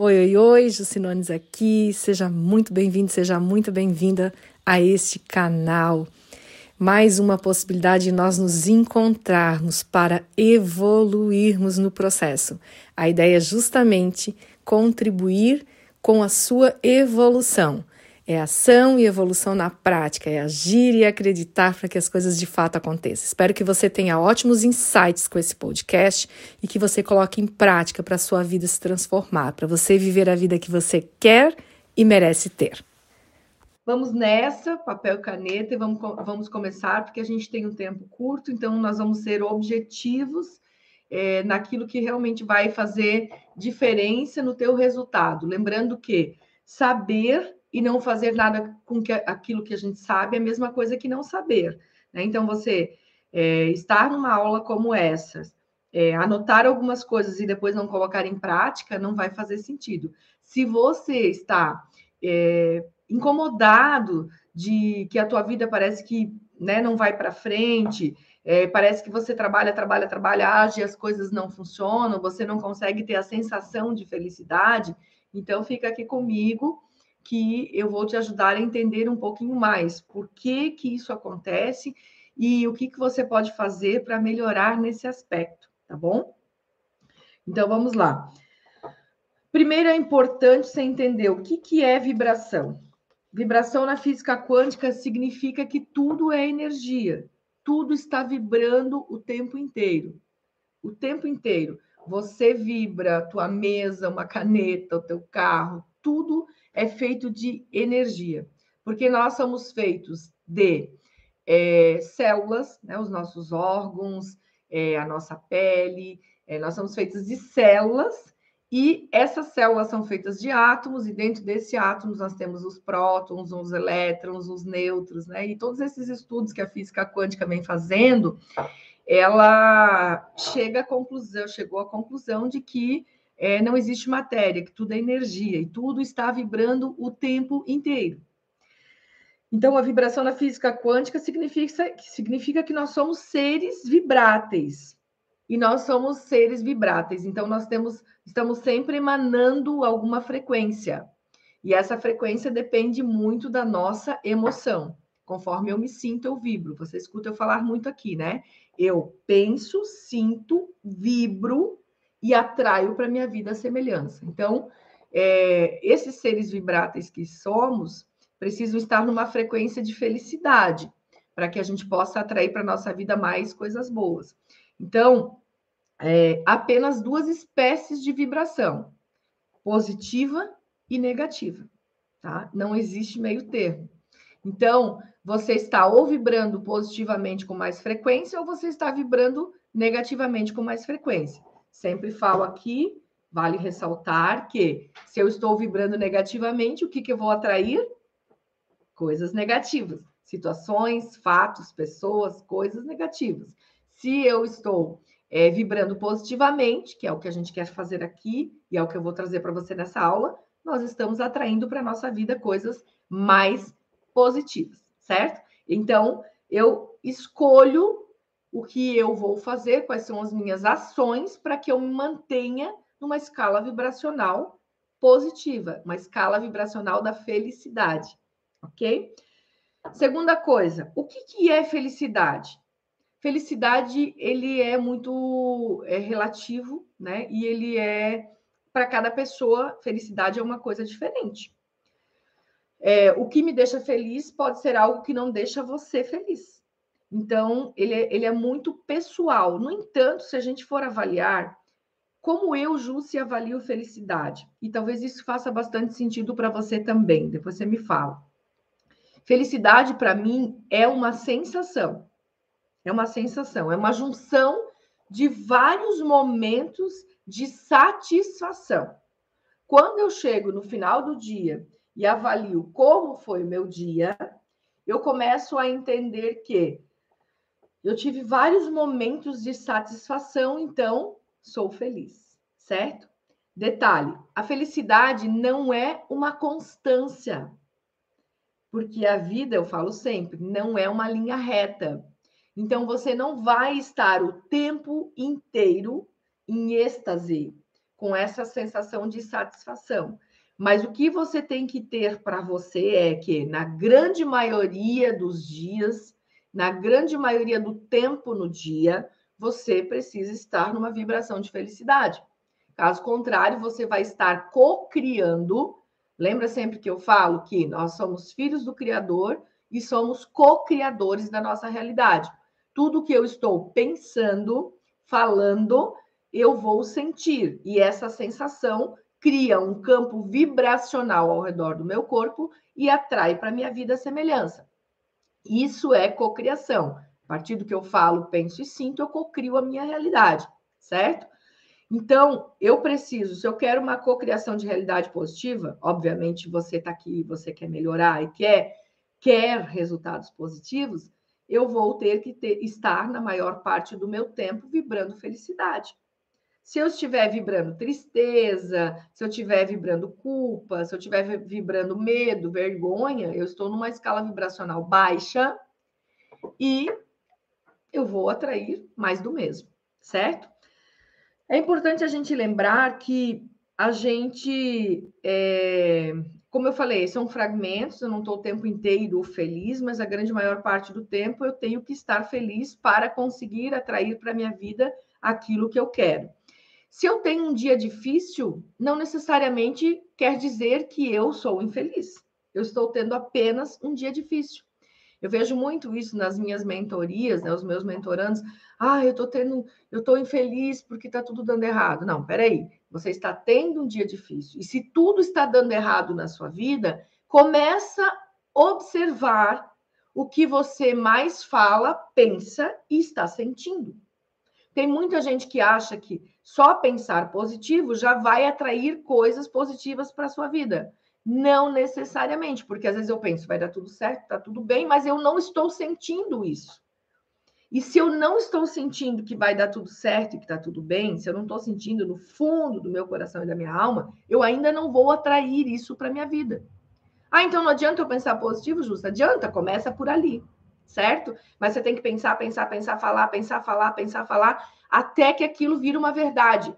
Oi, oi, oi, Jucinones aqui. Seja muito bem-vindo, seja muito bem-vinda a este canal. Mais uma possibilidade de nós nos encontrarmos para evoluirmos no processo. A ideia é justamente contribuir com a sua evolução. É ação e evolução na prática, é agir e acreditar para que as coisas de fato aconteçam. Espero que você tenha ótimos insights com esse podcast e que você coloque em prática para a sua vida se transformar, para você viver a vida que você quer e merece ter. Vamos nessa, papel e caneta, e vamos, vamos começar, porque a gente tem um tempo curto, então nós vamos ser objetivos é, naquilo que realmente vai fazer diferença no teu resultado. Lembrando que saber e não fazer nada com que, aquilo que a gente sabe é a mesma coisa que não saber. Né? Então, você é, estar numa aula como essa, é, anotar algumas coisas e depois não colocar em prática, não vai fazer sentido. Se você está é, incomodado de que a tua vida parece que né, não vai para frente, é, parece que você trabalha, trabalha, trabalha, age, as coisas não funcionam, você não consegue ter a sensação de felicidade, então fica aqui comigo que eu vou te ajudar a entender um pouquinho mais por que, que isso acontece e o que, que você pode fazer para melhorar nesse aspecto, tá bom? Então vamos lá. Primeiro é importante você entender o que, que é vibração. Vibração na física quântica significa que tudo é energia, tudo está vibrando o tempo inteiro. O tempo inteiro. Você vibra, tua mesa, uma caneta, o teu carro, tudo é feito de energia, porque nós somos feitos de é, células, né, os nossos órgãos, é, a nossa pele, é, nós somos feitos de células, e essas células são feitas de átomos, e dentro desse átomos nós temos os prótons, os elétrons, os nêutrons, né? E todos esses estudos que a física quântica vem fazendo, ela chega à conclusão, chegou à conclusão de que é, não existe matéria, que tudo é energia e tudo está vibrando o tempo inteiro. Então, a vibração na física quântica significa, significa que nós somos seres vibráteis. E nós somos seres vibráteis. Então, nós temos, estamos sempre emanando alguma frequência. E essa frequência depende muito da nossa emoção. Conforme eu me sinto, eu vibro. Você escuta eu falar muito aqui, né? Eu penso, sinto, vibro e atraio para minha vida a semelhança. Então, é, esses seres vibráteis que somos precisam estar numa frequência de felicidade para que a gente possa atrair para nossa vida mais coisas boas. Então, é, apenas duas espécies de vibração: positiva e negativa. Tá? Não existe meio termo. Então, você está ou vibrando positivamente com mais frequência ou você está vibrando negativamente com mais frequência. Sempre falo aqui, vale ressaltar que se eu estou vibrando negativamente, o que, que eu vou atrair? Coisas negativas, situações, fatos, pessoas, coisas negativas. Se eu estou é, vibrando positivamente, que é o que a gente quer fazer aqui e é o que eu vou trazer para você nessa aula, nós estamos atraindo para a nossa vida coisas mais positivas, certo? Então, eu escolho o que eu vou fazer, quais são as minhas ações para que eu me mantenha numa escala vibracional positiva, uma escala vibracional da felicidade, ok? Segunda coisa, o que, que é felicidade? Felicidade, ele é muito é, relativo, né? E ele é, para cada pessoa, felicidade é uma coisa diferente. É, o que me deixa feliz pode ser algo que não deixa você feliz. Então, ele é, ele é muito pessoal. No entanto, se a gente for avaliar como eu, Jussi, avalio felicidade, e talvez isso faça bastante sentido para você também, depois você me fala. Felicidade, para mim, é uma sensação. É uma sensação, é uma junção de vários momentos de satisfação. Quando eu chego no final do dia e avalio como foi o meu dia, eu começo a entender que eu tive vários momentos de satisfação, então sou feliz, certo? Detalhe: a felicidade não é uma constância, porque a vida, eu falo sempre, não é uma linha reta. Então você não vai estar o tempo inteiro em êxtase. com essa sensação de satisfação. Mas o que você tem que ter para você é que, na grande maioria dos dias, na grande maioria do tempo no dia, você precisa estar numa vibração de felicidade. Caso contrário, você vai estar co-criando. Lembra sempre que eu falo que nós somos filhos do Criador e somos co-criadores da nossa realidade. Tudo que eu estou pensando, falando, eu vou sentir. E essa sensação cria um campo vibracional ao redor do meu corpo e atrai para minha vida a semelhança. Isso é cocriação. A partir do que eu falo, penso e sinto, eu cocrio a minha realidade, certo? Então, eu preciso, se eu quero uma cocriação de realidade positiva, obviamente você está aqui, você quer melhorar e quer, quer resultados positivos, eu vou ter que ter, estar na maior parte do meu tempo vibrando felicidade. Se eu estiver vibrando tristeza, se eu estiver vibrando culpa, se eu estiver vibrando medo, vergonha, eu estou numa escala vibracional baixa e eu vou atrair mais do mesmo, certo? É importante a gente lembrar que a gente, é, como eu falei, são fragmentos, eu não estou o tempo inteiro feliz, mas a grande maior parte do tempo eu tenho que estar feliz para conseguir atrair para minha vida aquilo que eu quero. Se eu tenho um dia difícil, não necessariamente quer dizer que eu sou infeliz. Eu estou tendo apenas um dia difícil. Eu vejo muito isso nas minhas mentorias, né, os meus mentorandos. Ah, eu estou tendo, eu estou infeliz porque está tudo dando errado. Não, peraí. Você está tendo um dia difícil. E se tudo está dando errado na sua vida, começa a observar o que você mais fala, pensa e está sentindo. Tem muita gente que acha que só pensar positivo já vai atrair coisas positivas para a sua vida. Não necessariamente, porque às vezes eu penso, vai dar tudo certo, está tudo bem, mas eu não estou sentindo isso. E se eu não estou sentindo que vai dar tudo certo e que está tudo bem, se eu não estou sentindo no fundo do meu coração e da minha alma, eu ainda não vou atrair isso para minha vida. Ah, então não adianta eu pensar positivo, Justa? Adianta, começa por ali certo? Mas você tem que pensar, pensar, pensar, falar, pensar, falar, pensar, falar, até que aquilo vira uma verdade.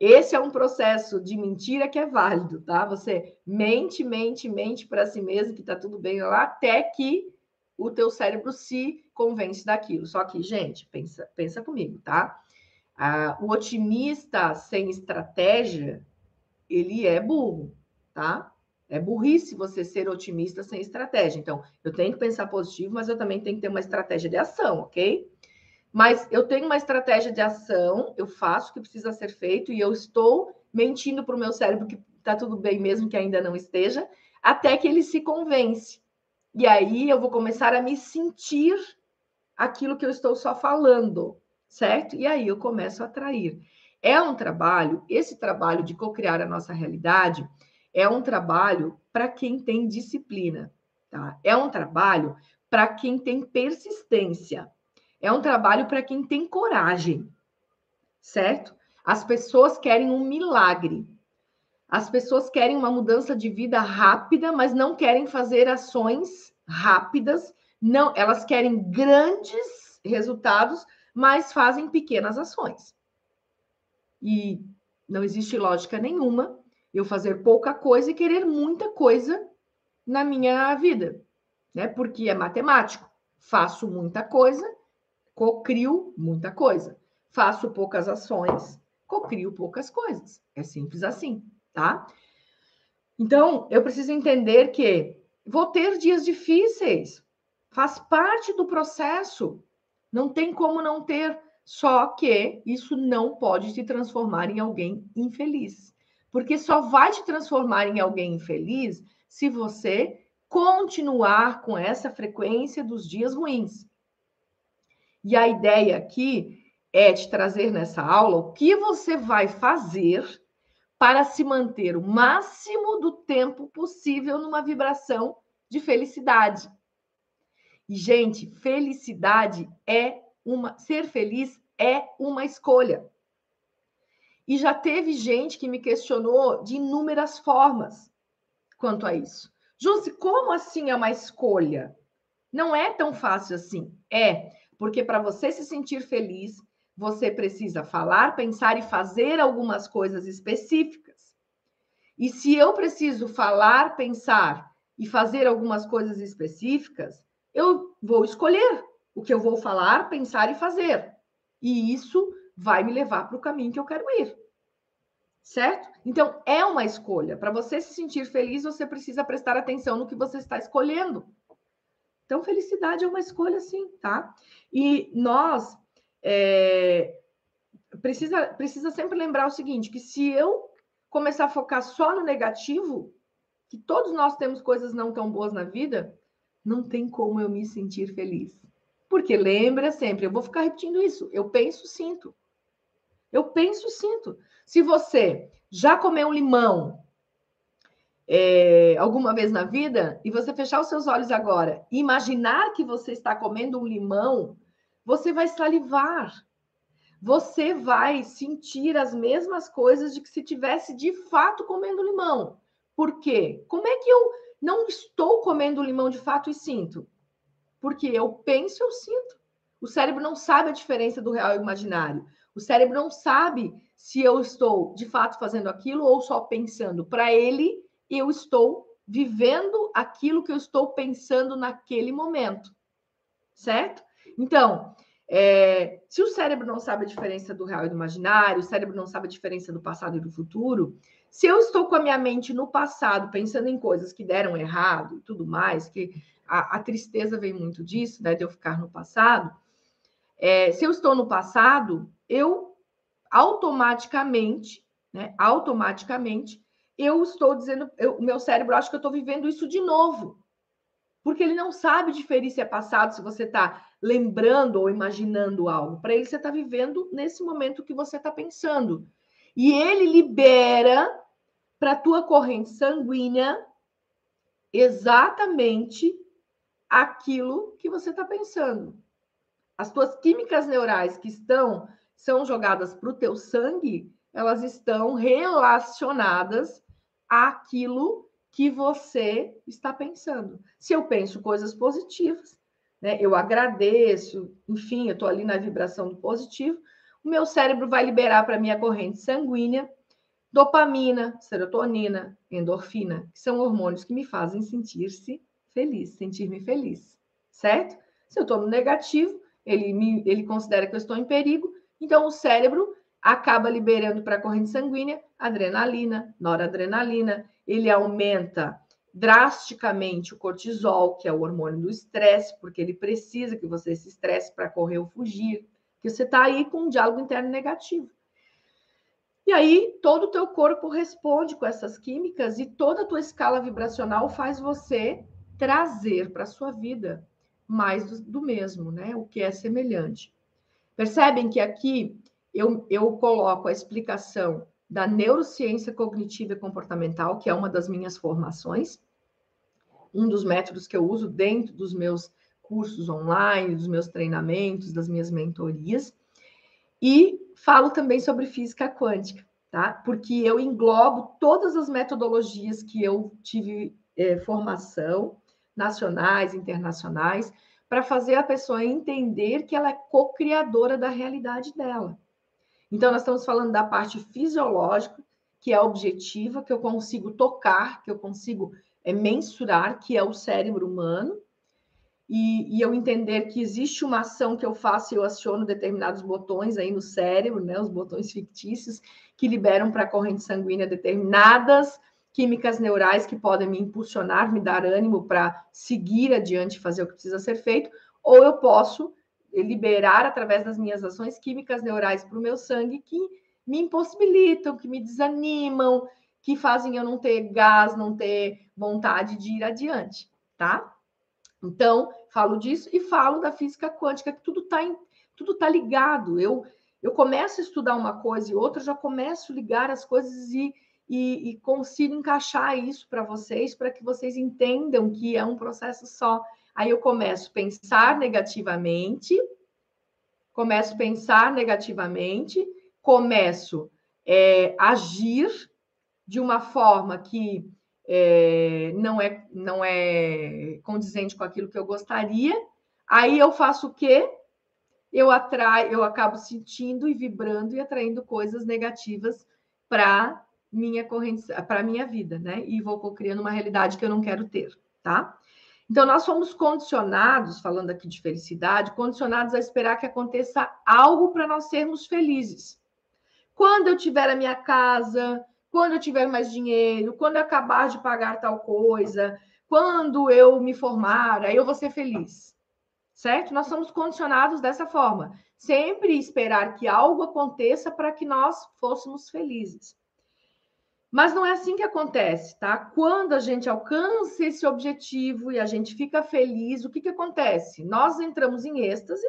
Esse é um processo de mentira que é válido, tá? Você mente, mente, mente para si mesmo que tá tudo bem lá, até que o teu cérebro se convence daquilo. Só que, gente, pensa, pensa comigo, tá? Ah, o otimista sem estratégia, ele é burro, tá? É burrice você ser otimista sem estratégia. Então, eu tenho que pensar positivo, mas eu também tenho que ter uma estratégia de ação, ok? Mas eu tenho uma estratégia de ação, eu faço o que precisa ser feito e eu estou mentindo para o meu cérebro que está tudo bem, mesmo que ainda não esteja, até que ele se convence. E aí eu vou começar a me sentir aquilo que eu estou só falando, certo? E aí eu começo a atrair. É um trabalho, esse trabalho de co-criar a nossa realidade é um trabalho para quem tem disciplina, tá? É um trabalho para quem tem persistência. É um trabalho para quem tem coragem, certo? As pessoas querem um milagre. As pessoas querem uma mudança de vida rápida, mas não querem fazer ações rápidas. Não, elas querem grandes resultados, mas fazem pequenas ações. E não existe lógica nenhuma eu fazer pouca coisa e querer muita coisa na minha vida, né? Porque é matemático. Faço muita coisa, cocrio muita coisa. Faço poucas ações, cocrio poucas coisas. É simples assim, tá? Então, eu preciso entender que vou ter dias difíceis. Faz parte do processo. Não tem como não ter. Só que isso não pode te transformar em alguém infeliz. Porque só vai te transformar em alguém infeliz se você continuar com essa frequência dos dias ruins. E a ideia aqui é te trazer nessa aula o que você vai fazer para se manter o máximo do tempo possível numa vibração de felicidade. E, gente, felicidade é uma. Ser feliz é uma escolha. E já teve gente que me questionou de inúmeras formas quanto a isso. Jússi, como assim é uma escolha? Não é tão fácil assim. É, porque para você se sentir feliz, você precisa falar, pensar e fazer algumas coisas específicas. E se eu preciso falar, pensar e fazer algumas coisas específicas, eu vou escolher o que eu vou falar, pensar e fazer. E isso vai me levar para o caminho que eu quero ir. Certo? Então, é uma escolha. Para você se sentir feliz, você precisa prestar atenção no que você está escolhendo. Então, felicidade é uma escolha, sim, tá? E nós é, precisa, precisa sempre lembrar o seguinte: que se eu começar a focar só no negativo, que todos nós temos coisas não tão boas na vida, não tem como eu me sentir feliz. Porque lembra sempre, eu vou ficar repetindo isso. Eu penso, sinto. Eu penso, sinto. Se você já comeu limão é, alguma vez na vida e você fechar os seus olhos agora e imaginar que você está comendo um limão, você vai salivar. Você vai sentir as mesmas coisas de que se tivesse de fato comendo limão. Por quê? Como é que eu não estou comendo limão de fato e sinto? Porque eu penso, eu sinto. O cérebro não sabe a diferença do real e imaginário. O cérebro não sabe se eu estou de fato fazendo aquilo ou só pensando. Para ele, eu estou vivendo aquilo que eu estou pensando naquele momento. Certo? Então, é, se o cérebro não sabe a diferença do real e do imaginário, o cérebro não sabe a diferença do passado e do futuro, se eu estou com a minha mente no passado, pensando em coisas que deram errado e tudo mais, que a, a tristeza vem muito disso, né, de eu ficar no passado, é, se eu estou no passado, eu automaticamente, né, automaticamente, eu estou dizendo, o meu cérebro acha que eu estou vivendo isso de novo. Porque ele não sabe diferir se é passado, se você está lembrando ou imaginando algo. Para ele, você está vivendo nesse momento que você está pensando. E ele libera para a tua corrente sanguínea exatamente aquilo que você está pensando. As tuas químicas neurais que estão são jogadas para o teu sangue, elas estão relacionadas àquilo que você está pensando. Se eu penso coisas positivas, né, eu agradeço, enfim, eu estou ali na vibração do positivo, o meu cérebro vai liberar para minha corrente sanguínea dopamina, serotonina, endorfina, que são hormônios que me fazem sentir-se feliz, sentir-me feliz, certo? Se eu estou no negativo, ele, me, ele considera que eu estou em perigo, então o cérebro acaba liberando para a corrente sanguínea adrenalina, noradrenalina, ele aumenta drasticamente o cortisol, que é o hormônio do estresse, porque ele precisa que você se estresse para correr ou fugir, que você está aí com um diálogo interno negativo. E aí todo o teu corpo responde com essas químicas e toda a tua escala vibracional faz você trazer para a sua vida mais do, do, mesmo, né? O que é semelhante. Percebem que aqui eu, eu coloco a explicação da neurociência cognitiva e comportamental, que é uma das minhas formações, um dos métodos que eu uso dentro dos meus cursos online, dos meus treinamentos, das minhas mentorias, e falo também sobre física quântica, tá? Porque eu englobo todas as metodologias que eu tive é, formação, nacionais, internacionais, para fazer a pessoa entender que ela é co-criadora da realidade dela. Então, nós estamos falando da parte fisiológica, que é objetiva, que eu consigo tocar, que eu consigo é, mensurar, que é o cérebro humano, e, e, eu entender que existe uma ação que eu faço e eu aciono determinados botões aí no cérebro, né, os botões fictícios, que liberam para a corrente sanguínea determinadas químicas neurais que podem me impulsionar, me dar ânimo para seguir adiante, fazer o que precisa ser feito, ou eu posso liberar através das minhas ações químicas neurais para o meu sangue que me impossibilitam, que me desanimam, que fazem eu não ter gás, não ter vontade de ir adiante, tá? Então, falo disso e falo da física quântica, que tudo está tudo tá ligado. Eu eu começo a estudar uma coisa e outra, já começo a ligar as coisas e e, e consigo encaixar isso para vocês, para que vocês entendam que é um processo só. Aí eu começo a pensar negativamente, começo a pensar negativamente, começo é, a agir de uma forma que é, não, é, não é condizente com aquilo que eu gostaria. Aí eu faço o quê? eu atraio, eu acabo sentindo e vibrando e atraindo coisas negativas para minha corrente, para minha vida, né? E vou criando uma realidade que eu não quero ter, tá? Então nós fomos condicionados, falando aqui de felicidade, condicionados a esperar que aconteça algo para nós sermos felizes. Quando eu tiver a minha casa, quando eu tiver mais dinheiro, quando eu acabar de pagar tal coisa, quando eu me formar, aí eu vou ser feliz certo? Nós somos condicionados dessa forma, sempre esperar que algo aconteça para que nós fôssemos felizes. Mas não é assim que acontece, tá? Quando a gente alcança esse objetivo e a gente fica feliz, o que, que acontece? Nós entramos em êxtase,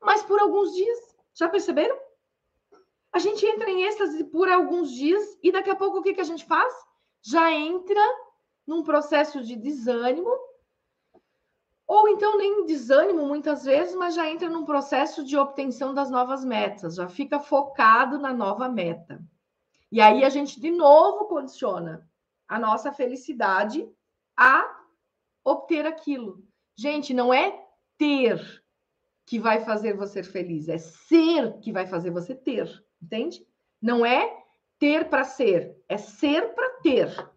mas por alguns dias. Já perceberam? A gente entra em êxtase por alguns dias e daqui a pouco o que, que a gente faz? Já entra num processo de desânimo ou então nem desânimo muitas vezes, mas já entra num processo de obtenção das novas metas, já fica focado na nova meta. E aí a gente de novo condiciona a nossa felicidade a obter aquilo. Gente, não é ter que vai fazer você feliz, é ser que vai fazer você ter, entende? Não é ter para ser, é ser para ter.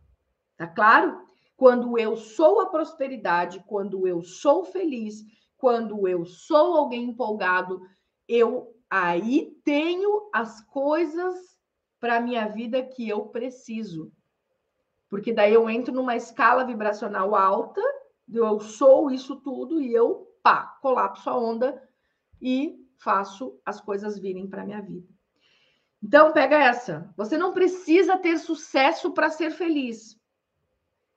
Tá claro? Quando eu sou a prosperidade, quando eu sou feliz, quando eu sou alguém empolgado, eu aí tenho as coisas para a minha vida que eu preciso. Porque daí eu entro numa escala vibracional alta, eu sou isso tudo e eu, pá, colapso a onda e faço as coisas virem para minha vida. Então, pega essa. Você não precisa ter sucesso para ser feliz.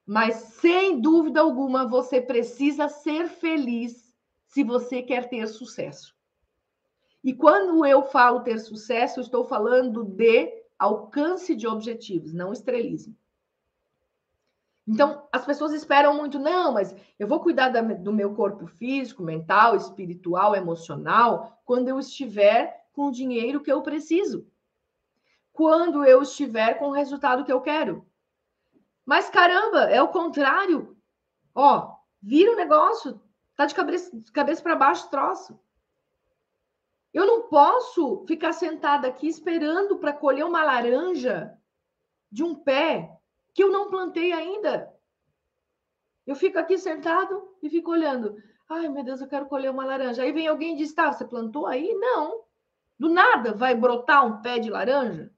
Mas sem dúvida alguma, você precisa ser feliz se você quer ter sucesso. E quando eu falo ter sucesso, eu estou falando de alcance de objetivos, não estrelismo. Então, as pessoas esperam muito, não, mas eu vou cuidar da, do meu corpo físico, mental, espiritual, emocional, quando eu estiver com o dinheiro que eu preciso. Quando eu estiver com o resultado que eu quero. Mas caramba, é o contrário. Ó, vira o negócio, tá de cabeça, de cabeça para baixo troço. Eu não posso ficar sentada aqui esperando para colher uma laranja de um pé que eu não plantei ainda. Eu fico aqui sentado e fico olhando. Ai, meu Deus, eu quero colher uma laranja. Aí vem alguém e diz: tá, você plantou aí? Não. Do nada vai brotar um pé de laranja?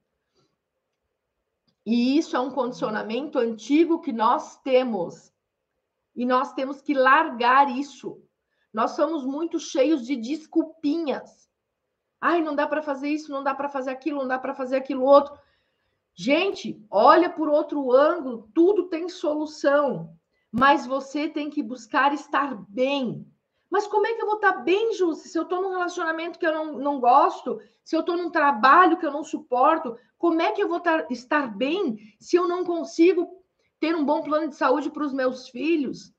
E isso é um condicionamento antigo que nós temos. E nós temos que largar isso. Nós somos muito cheios de desculpinhas. Ai, não dá para fazer isso, não dá para fazer aquilo, não dá para fazer aquilo outro. Gente, olha por outro ângulo, tudo tem solução, mas você tem que buscar estar bem. Mas como é que eu vou estar bem, Ju, se eu estou num relacionamento que eu não, não gosto, se eu estou num trabalho que eu não suporto, como é que eu vou tar, estar bem se eu não consigo ter um bom plano de saúde para os meus filhos?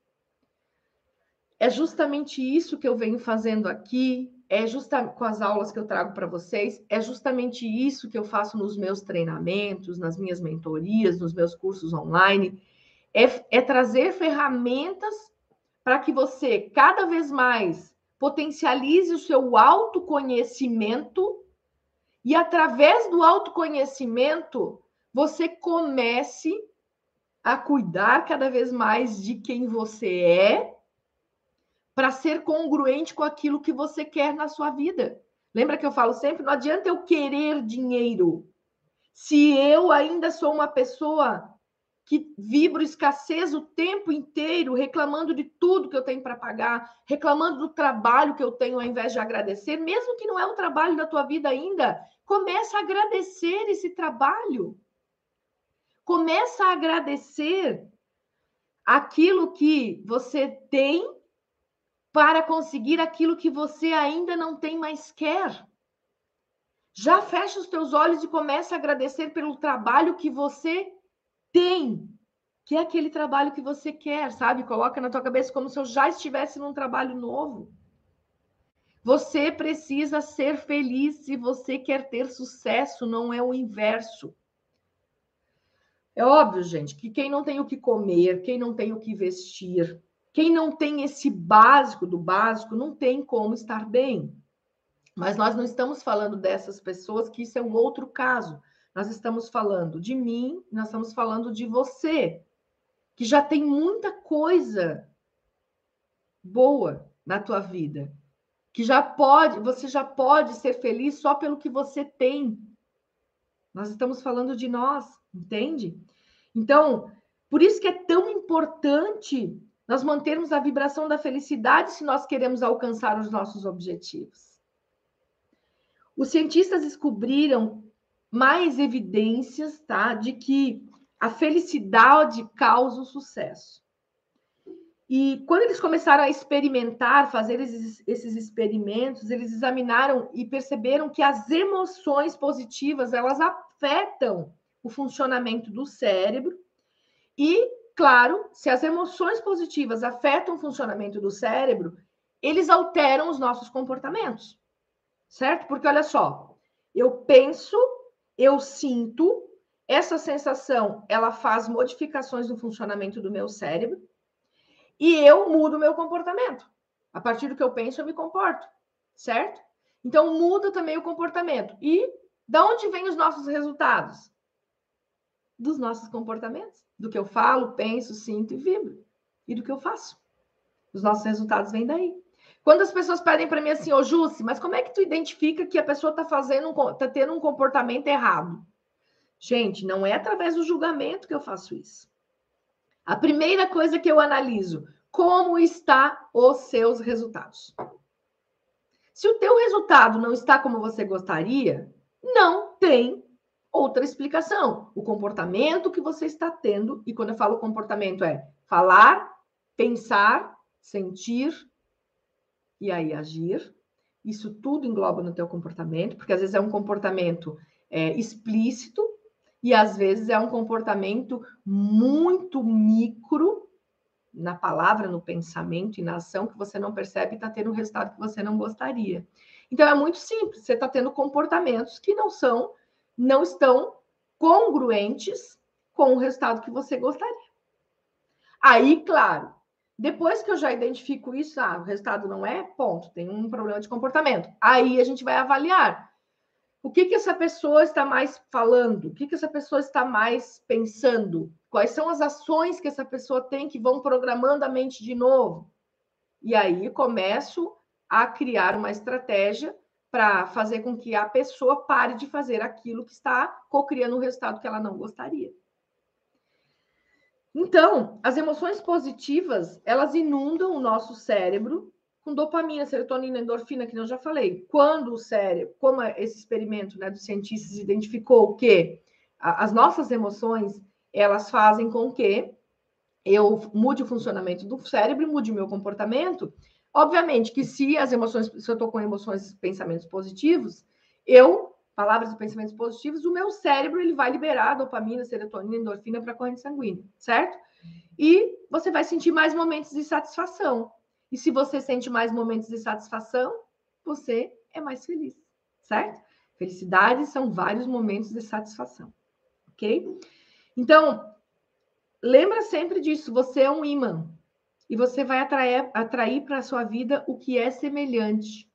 É justamente isso que eu venho fazendo aqui, é justamente com as aulas que eu trago para vocês, é justamente isso que eu faço nos meus treinamentos, nas minhas mentorias, nos meus cursos online, é, é trazer ferramentas para que você cada vez mais potencialize o seu autoconhecimento e através do autoconhecimento você comece a cuidar cada vez mais de quem você é para ser congruente com aquilo que você quer na sua vida. Lembra que eu falo sempre, não adianta eu querer dinheiro se eu ainda sou uma pessoa que vibro escassez o tempo inteiro, reclamando de tudo que eu tenho para pagar, reclamando do trabalho que eu tenho ao invés de agradecer, mesmo que não é o trabalho da tua vida ainda, começa a agradecer esse trabalho. Começa a agradecer aquilo que você tem para conseguir aquilo que você ainda não tem mais quer. Já fecha os teus olhos e começa a agradecer pelo trabalho que você tem, que é aquele trabalho que você quer, sabe? Coloca na tua cabeça como se eu já estivesse num trabalho novo. Você precisa ser feliz se você quer ter sucesso, não é o inverso. É óbvio, gente, que quem não tem o que comer, quem não tem o que vestir, quem não tem esse básico do básico, não tem como estar bem. Mas nós não estamos falando dessas pessoas, que isso é um outro caso. Nós estamos falando de mim, nós estamos falando de você, que já tem muita coisa boa na tua vida, que já pode, você já pode ser feliz só pelo que você tem. Nós estamos falando de nós, entende? Então, por isso que é tão importante nós mantermos a vibração da felicidade se nós queremos alcançar os nossos objetivos. Os cientistas descobriram mais evidências, tá, de que a felicidade causa o sucesso. E quando eles começaram a experimentar, fazer esses, esses, experimentos, eles examinaram e perceberam que as emoções positivas elas afetam o funcionamento do cérebro. E, claro, se as emoções positivas afetam o funcionamento do cérebro, eles alteram os nossos comportamentos certo? Porque olha só, eu penso, eu sinto, essa sensação, ela faz modificações no funcionamento do meu cérebro e eu mudo meu comportamento. A partir do que eu penso, eu me comporto, certo? Então muda também o comportamento. E da onde vêm os nossos resultados? Dos nossos comportamentos, do que eu falo, penso, sinto e vibro e do que eu faço. Os nossos resultados vêm daí. Quando as pessoas pedem para mim assim, ô Jussi, mas como é que tu identifica que a pessoa está fazendo, está tendo um comportamento errado? Gente, não é através do julgamento que eu faço isso. A primeira coisa que eu analiso, como está os seus resultados. Se o teu resultado não está como você gostaria, não tem outra explicação. O comportamento que você está tendo, e quando eu falo comportamento é falar, pensar, sentir, e aí agir. Isso tudo engloba no teu comportamento, porque às vezes é um comportamento é, explícito e às vezes é um comportamento muito micro na palavra, no pensamento e na ação que você não percebe e está tendo um resultado que você não gostaria. Então é muito simples, você está tendo comportamentos que não são, não estão congruentes com o resultado que você gostaria. Aí, claro, depois que eu já identifico isso, ah, o resultado não é, ponto, tem um problema de comportamento. Aí a gente vai avaliar o que, que essa pessoa está mais falando, o que, que essa pessoa está mais pensando, quais são as ações que essa pessoa tem que vão programando a mente de novo. E aí começo a criar uma estratégia para fazer com que a pessoa pare de fazer aquilo que está co-criando um resultado que ela não gostaria. Então, as emoções positivas, elas inundam o nosso cérebro com dopamina, serotonina, endorfina, que eu já falei. Quando o cérebro, como esse experimento né, dos cientistas identificou que as nossas emoções, elas fazem com que eu mude o funcionamento do cérebro e mude o meu comportamento. Obviamente que se as emoções, se eu estou com emoções, pensamentos positivos, eu palavras e pensamentos positivos, o meu cérebro ele vai liberar dopamina, serotonina, endorfina para a corrente sanguínea, certo? E você vai sentir mais momentos de satisfação. E se você sente mais momentos de satisfação, você é mais feliz, certo? Felicidade são vários momentos de satisfação, ok? Então, lembra sempre disso, você é um imã. E você vai atrair, atrair para a sua vida o que é semelhante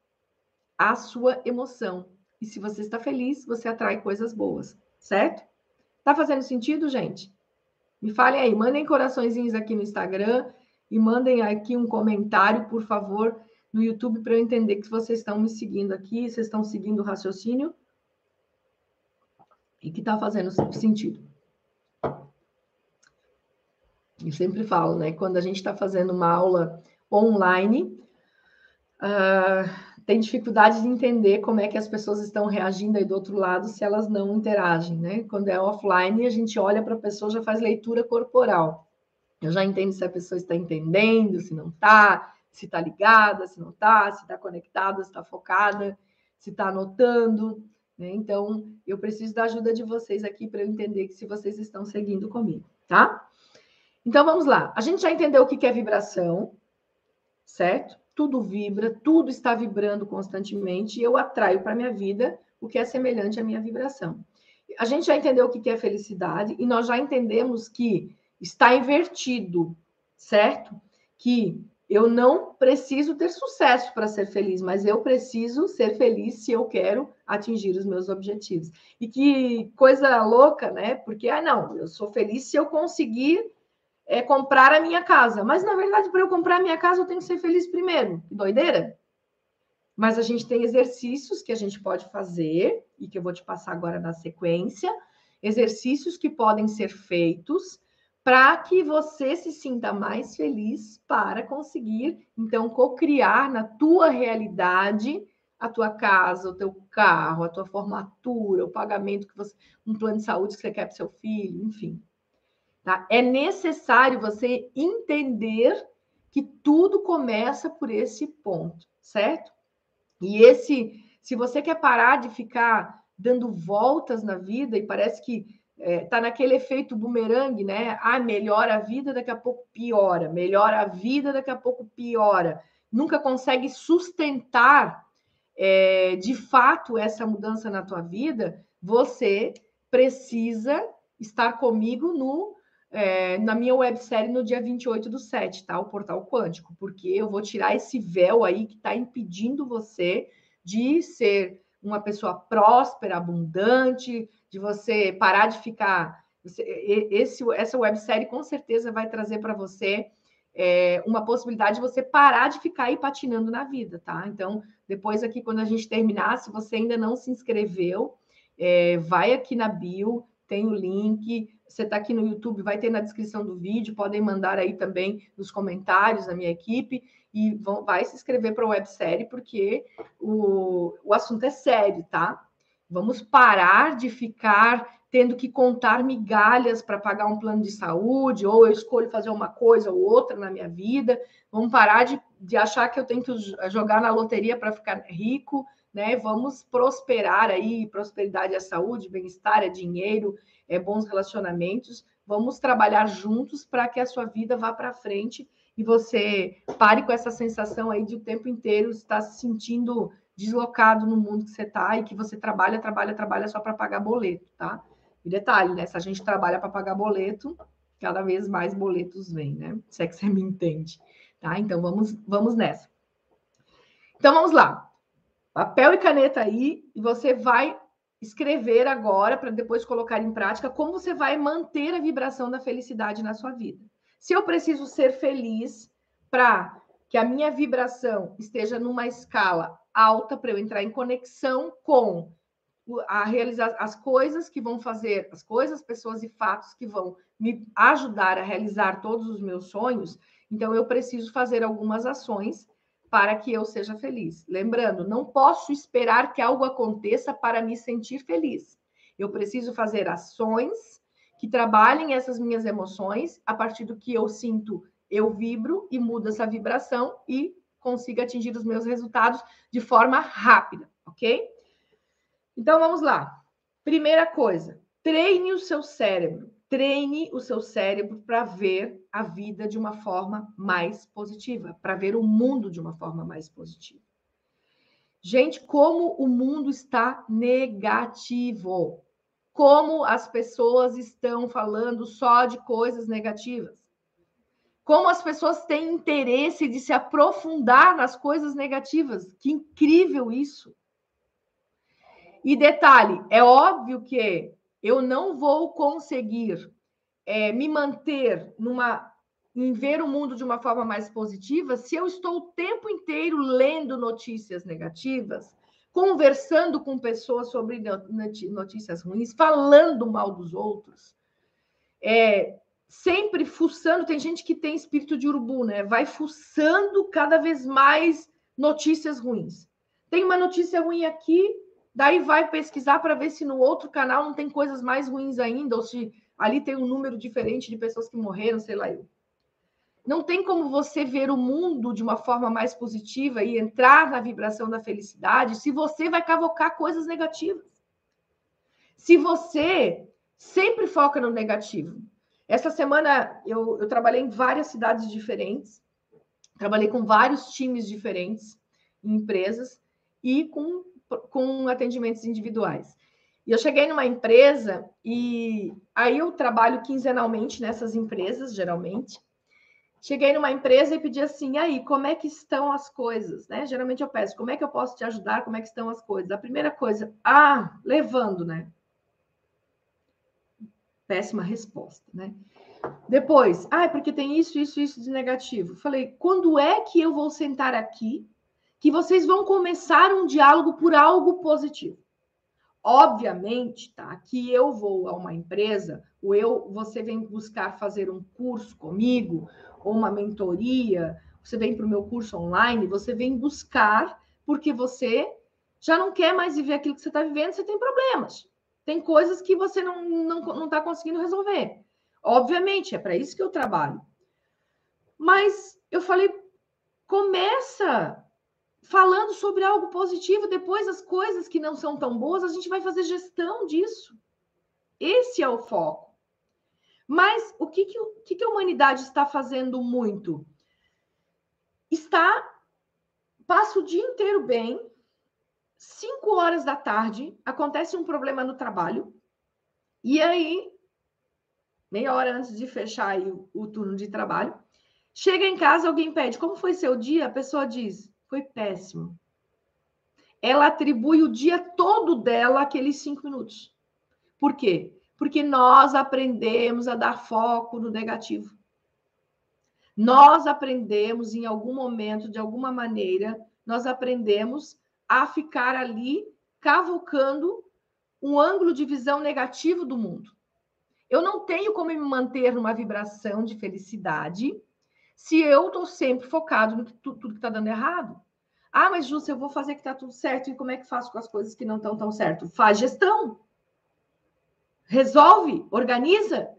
à sua emoção. E se você está feliz, você atrai coisas boas, certo? Tá fazendo sentido, gente? Me falem aí, mandem coraçõezinhos aqui no Instagram e mandem aqui um comentário, por favor, no YouTube para eu entender que vocês estão me seguindo aqui, vocês estão seguindo o raciocínio e que está fazendo sentido. Eu sempre falo, né? Quando a gente está fazendo uma aula online, uh, tem dificuldade de entender como é que as pessoas estão reagindo aí do outro lado se elas não interagem, né? Quando é offline, a gente olha para a pessoa, já faz leitura corporal. Eu já entendo se a pessoa está entendendo, se não está, se está ligada, se não está, se está conectada, se está focada, se está anotando. Né? Então, eu preciso da ajuda de vocês aqui para eu entender que se vocês estão seguindo comigo, tá? Então, vamos lá. A gente já entendeu o que é vibração, certo? tudo vibra, tudo está vibrando constantemente e eu atraio para minha vida o que é semelhante à minha vibração. A gente já entendeu o que é felicidade e nós já entendemos que está invertido, certo? Que Eu não preciso ter sucesso para ser feliz, mas eu preciso ser feliz se eu quero atingir os meus objetivos. E que coisa louca, né? Porque, ah, não, eu sou feliz se eu conseguir é, comprar a minha casa. Mas, na verdade, para eu comprar a minha casa, eu tenho que ser feliz primeiro. Doideira! Mas a gente tem exercícios que a gente pode fazer, e que eu vou te passar agora na sequência, exercícios que podem ser feitos para que você se sinta mais feliz para conseguir, então, co-criar na tua realidade a tua casa, o teu carro, a tua formatura, o pagamento que você, um plano de saúde que você quer para seu filho, enfim. Tá? É necessário você entender que tudo começa por esse ponto, certo? E esse, se você quer parar de ficar dando voltas na vida e parece que é, tá naquele efeito bumerangue, né? Ah, melhora a vida, daqui a pouco piora, melhora a vida, daqui a pouco piora. Nunca consegue sustentar é, de fato essa mudança na tua vida, você precisa estar comigo no é, na minha websérie no dia 28 do 7, tá? O Portal Quântico, porque eu vou tirar esse véu aí que está impedindo você de ser uma pessoa próspera, abundante, de você parar de ficar. Esse, essa websérie com certeza vai trazer para você é, uma possibilidade de você parar de ficar aí patinando na vida, tá? Então, depois aqui, quando a gente terminar, se você ainda não se inscreveu, é, vai aqui na bio, tem o link. Você está aqui no YouTube, vai ter na descrição do vídeo, podem mandar aí também nos comentários da minha equipe e vão, vai se inscrever para a websérie, porque o, o assunto é sério, tá? Vamos parar de ficar tendo que contar migalhas para pagar um plano de saúde, ou eu escolho fazer uma coisa ou outra na minha vida. Vamos parar de, de achar que eu tenho que jogar na loteria para ficar rico, né? Vamos prosperar aí, prosperidade é saúde, bem-estar, é dinheiro, é bons relacionamentos. Vamos trabalhar juntos para que a sua vida vá para frente e você pare com essa sensação aí de o tempo inteiro estar se sentindo deslocado no mundo que você está e que você trabalha, trabalha, trabalha só para pagar boleto, tá? E detalhe, né? Se a gente trabalha para pagar boleto, cada vez mais boletos vêm, né? Se é que você me entende, tá? Então vamos, vamos nessa. Então vamos lá. Papel e caneta aí, e você vai escrever agora para depois colocar em prática como você vai manter a vibração da felicidade na sua vida. Se eu preciso ser feliz para que a minha vibração esteja numa escala alta para eu entrar em conexão com a realizar as coisas que vão fazer, as coisas, pessoas e fatos que vão me ajudar a realizar todos os meus sonhos, então eu preciso fazer algumas ações para que eu seja feliz. Lembrando, não posso esperar que algo aconteça para me sentir feliz. Eu preciso fazer ações que trabalhem essas minhas emoções a partir do que eu sinto, eu vibro e mudo essa vibração e consiga atingir os meus resultados de forma rápida, ok? Então vamos lá. Primeira coisa, treine o seu cérebro. Treine o seu cérebro para ver a vida de uma forma mais positiva, para ver o mundo de uma forma mais positiva. Gente, como o mundo está negativo. Como as pessoas estão falando só de coisas negativas como as pessoas têm interesse de se aprofundar nas coisas negativas. Que incrível isso! E detalhe, é óbvio que eu não vou conseguir é, me manter numa em ver o mundo de uma forma mais positiva se eu estou o tempo inteiro lendo notícias negativas, conversando com pessoas sobre notícias ruins, falando mal dos outros. É, sempre fuçando, tem gente que tem espírito de urubu, né? Vai fuçando cada vez mais notícias ruins. Tem uma notícia ruim aqui, daí vai pesquisar para ver se no outro canal não tem coisas mais ruins ainda, ou se ali tem um número diferente de pessoas que morreram, sei lá eu. Não tem como você ver o mundo de uma forma mais positiva e entrar na vibração da felicidade se você vai cavocar coisas negativas. Se você sempre foca no negativo, essa semana eu, eu trabalhei em várias cidades diferentes, trabalhei com vários times diferentes em empresas e com, com atendimentos individuais. E eu cheguei numa empresa e aí eu trabalho quinzenalmente nessas empresas, geralmente. Cheguei numa empresa e pedi assim: aí, como é que estão as coisas? Né? Geralmente eu peço: como é que eu posso te ajudar? Como é que estão as coisas? A primeira coisa, ah, levando, né? Péssima resposta, né? Depois, ah, porque tem isso, isso, isso de negativo. Falei: quando é que eu vou sentar aqui que vocês vão começar um diálogo por algo positivo? Obviamente, tá? Que eu vou a uma empresa, ou eu, você vem buscar fazer um curso comigo, ou uma mentoria, você vem para o meu curso online, você vem buscar porque você já não quer mais viver aquilo que você está vivendo, você tem problemas. Tem coisas que você não está não, não tá conseguindo resolver. Obviamente, é para isso que eu trabalho. Mas eu falei, começa falando sobre algo positivo, depois as coisas que não são tão boas, a gente vai fazer gestão disso. Esse é o foco. Mas o que, que, o que, que a humanidade está fazendo muito? Está, passa o dia inteiro bem, cinco horas da tarde, acontece um problema no trabalho, e aí, meia hora antes de fechar o, o turno de trabalho, chega em casa, alguém pede, como foi seu dia? A pessoa diz, foi péssimo. Ela atribui o dia todo dela àqueles cinco minutos. Por quê? porque nós aprendemos a dar foco no negativo. Nós aprendemos em algum momento, de alguma maneira, nós aprendemos a ficar ali cavocando um ângulo de visão negativo do mundo. Eu não tenho como me manter numa vibração de felicidade se eu estou sempre focado no que tudo que está dando errado. Ah, mas Júcia, eu vou fazer que está tudo certo. E como é que faço com as coisas que não estão tão certo? Faz gestão resolve, organiza.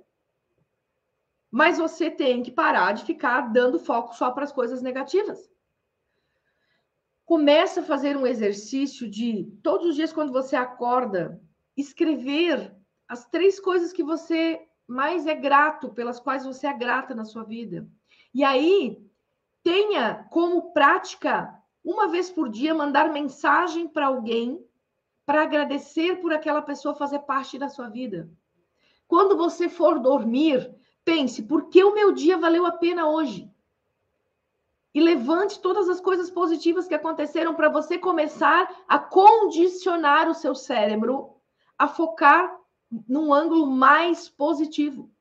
Mas você tem que parar de ficar dando foco só para as coisas negativas. Começa a fazer um exercício de todos os dias quando você acorda, escrever as três coisas que você mais é grato, pelas quais você é grata na sua vida. E aí, tenha como prática, uma vez por dia, mandar mensagem para alguém para agradecer por aquela pessoa fazer parte da sua vida. Quando você for dormir, pense: por que o meu dia valeu a pena hoje? E levante todas as coisas positivas que aconteceram para você começar a condicionar o seu cérebro a focar num ângulo mais positivo.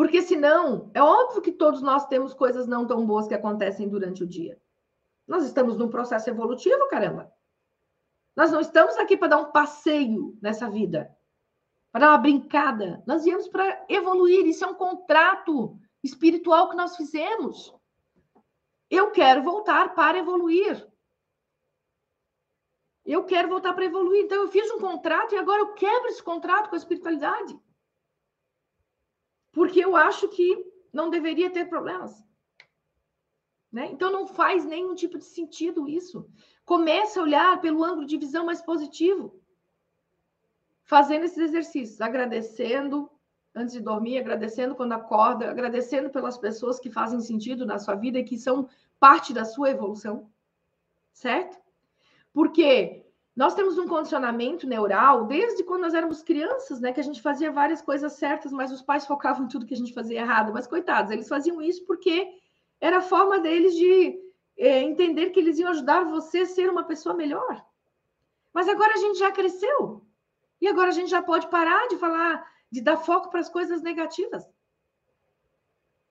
Porque senão, é óbvio que todos nós temos coisas não tão boas que acontecem durante o dia. Nós estamos num processo evolutivo, caramba. Nós não estamos aqui para dar um passeio nessa vida, para dar uma brincada. Nós viemos para evoluir. Isso é um contrato espiritual que nós fizemos. Eu quero voltar para evoluir. Eu quero voltar para evoluir. Então, eu fiz um contrato e agora eu quebro esse contrato com a espiritualidade. Porque eu acho que não deveria ter problemas. Né? Então, não faz nenhum tipo de sentido isso. Comece a olhar pelo ângulo de visão mais positivo. Fazendo esses exercícios, agradecendo antes de dormir, agradecendo quando acorda, agradecendo pelas pessoas que fazem sentido na sua vida e que são parte da sua evolução. Certo? Porque nós temos um condicionamento neural desde quando nós éramos crianças, né? Que a gente fazia várias coisas certas, mas os pais focavam em tudo que a gente fazia errado. Mas, coitados, eles faziam isso porque era a forma deles de é, entender que eles iam ajudar você a ser uma pessoa melhor. Mas agora a gente já cresceu. E agora a gente já pode parar de falar, de dar foco para as coisas negativas.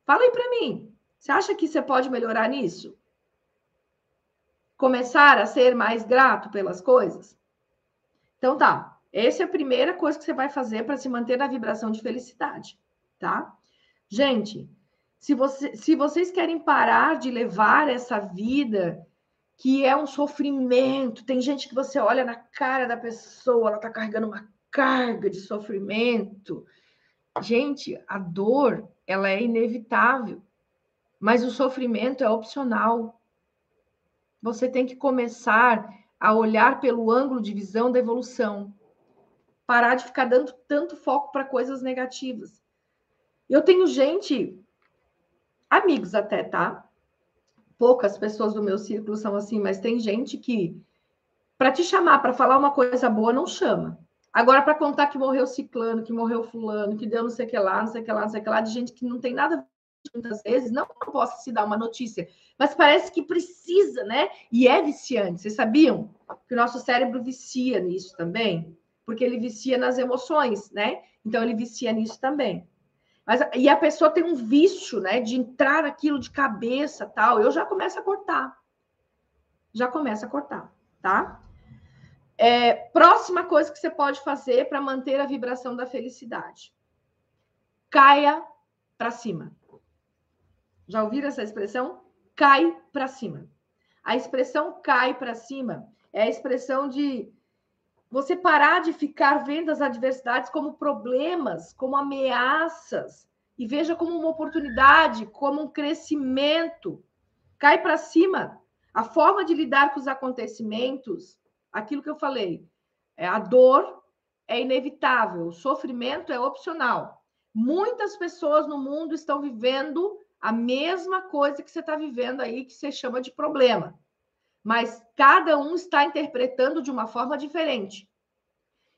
Fala aí para mim. Você acha que você pode melhorar nisso? Começar a ser mais grato pelas coisas? Então tá. Essa é a primeira coisa que você vai fazer para se manter na vibração de felicidade, tá? Gente, se, você, se vocês querem parar de levar essa vida que é um sofrimento, tem gente que você olha na cara da pessoa, ela está carregando uma carga de sofrimento. Gente, a dor, ela é inevitável, mas o sofrimento é opcional. Você tem que começar a olhar pelo ângulo de visão da evolução. Parar de ficar dando tanto foco para coisas negativas. Eu tenho gente amigos até, tá? Poucas pessoas do meu círculo são assim, mas tem gente que, para te chamar para falar uma coisa boa, não chama. Agora, para contar que morreu ciclano, que morreu fulano, que deu não sei o que lá, não sei o que lá, não sei o que lá, de gente que não tem nada muitas vezes, não que não possa se dar uma notícia, mas parece que precisa, né? E é viciante. Vocês sabiam que o nosso cérebro vicia nisso também? Porque ele vicia nas emoções, né? Então ele vicia nisso também. Mas, e a pessoa tem um vício, né, de entrar aquilo de cabeça, tal. Eu já começo a cortar. Já começa a cortar, tá? É, próxima coisa que você pode fazer para manter a vibração da felicidade. Caia para cima. Já ouviram essa expressão? Cai para cima. A expressão cai para cima é a expressão de você parar de ficar vendo as adversidades como problemas, como ameaças, e veja como uma oportunidade, como um crescimento. Cai para cima. A forma de lidar com os acontecimentos, aquilo que eu falei, é a dor é inevitável, o sofrimento é opcional. Muitas pessoas no mundo estão vivendo a mesma coisa que você está vivendo aí, que você chama de problema mas cada um está interpretando de uma forma diferente.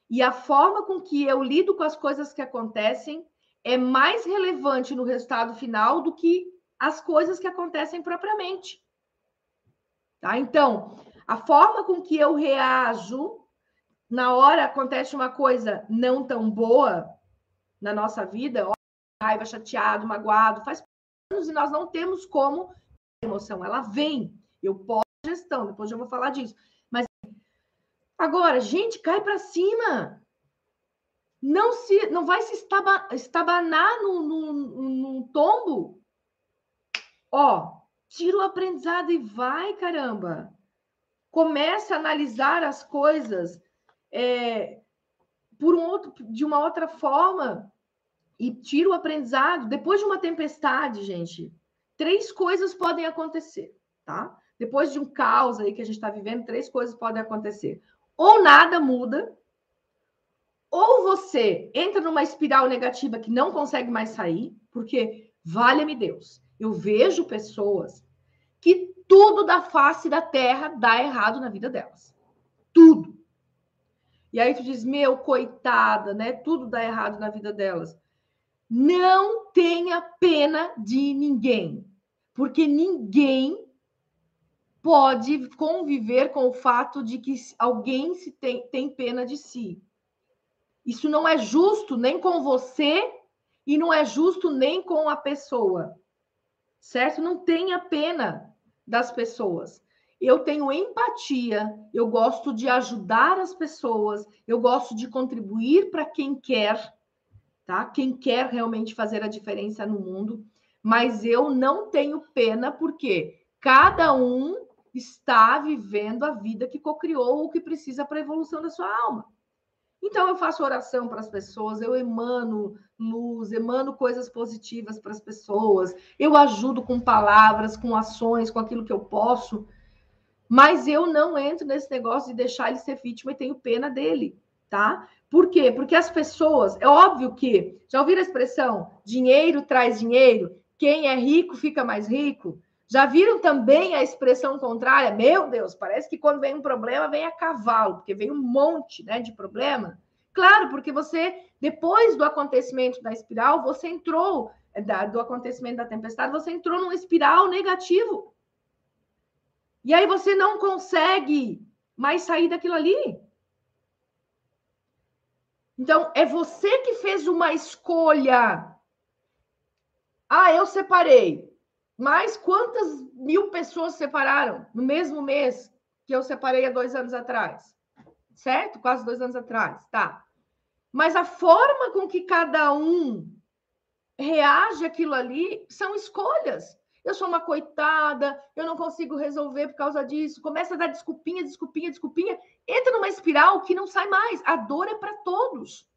E a forma com que eu lido com as coisas que acontecem é mais relevante no resultado final do que as coisas que acontecem propriamente. Tá? Então, a forma com que eu reajo na hora acontece uma coisa não tão boa na nossa vida, ó, raiva, chateado, magoado, faz e nós não temos como emoção, ela vem. Eu posso gestão, depois eu vou falar disso. Mas agora, gente, cai para cima. Não se não vai se estaba, estabanar num, num, num tombo. Ó, tira o aprendizado e vai, caramba. Começa a analisar as coisas é, por um outro, de uma outra forma e tira o aprendizado. Depois de uma tempestade, gente, três coisas podem acontecer, tá? depois de um caos aí que a gente está vivendo, três coisas podem acontecer. Ou nada muda, ou você entra numa espiral negativa que não consegue mais sair, porque, valha-me Deus, eu vejo pessoas que tudo da face da terra dá errado na vida delas. Tudo. E aí tu diz, meu, coitada, né? Tudo dá errado na vida delas. Não tenha pena de ninguém, porque ninguém pode conviver com o fato de que alguém se tem, tem pena de si. Isso não é justo nem com você e não é justo nem com a pessoa. Certo? Não tenha pena das pessoas. Eu tenho empatia, eu gosto de ajudar as pessoas, eu gosto de contribuir para quem quer, tá? Quem quer realmente fazer a diferença no mundo, mas eu não tenho pena porque cada um está vivendo a vida que cocriou ou que precisa para a evolução da sua alma. Então, eu faço oração para as pessoas, eu emano luz, emano coisas positivas para as pessoas, eu ajudo com palavras, com ações, com aquilo que eu posso, mas eu não entro nesse negócio de deixar ele ser vítima e tenho pena dele, tá? Por quê? Porque as pessoas, é óbvio que, já ouviram a expressão dinheiro traz dinheiro? Quem é rico fica mais rico? Já viram também a expressão contrária? Meu Deus, parece que quando vem um problema, vem a cavalo, porque vem um monte né, de problema. Claro, porque você, depois do acontecimento da espiral, você entrou, da, do acontecimento da tempestade, você entrou num espiral negativo. E aí você não consegue mais sair daquilo ali. Então, é você que fez uma escolha. Ah, eu separei. Mas quantas mil pessoas separaram no mesmo mês que eu separei há dois anos atrás? Certo? Quase dois anos atrás, tá. Mas a forma com que cada um reage aquilo ali são escolhas. Eu sou uma coitada, eu não consigo resolver por causa disso. Começa a dar desculpinha, desculpinha, desculpinha. Entra numa espiral que não sai mais. A dor é para todos.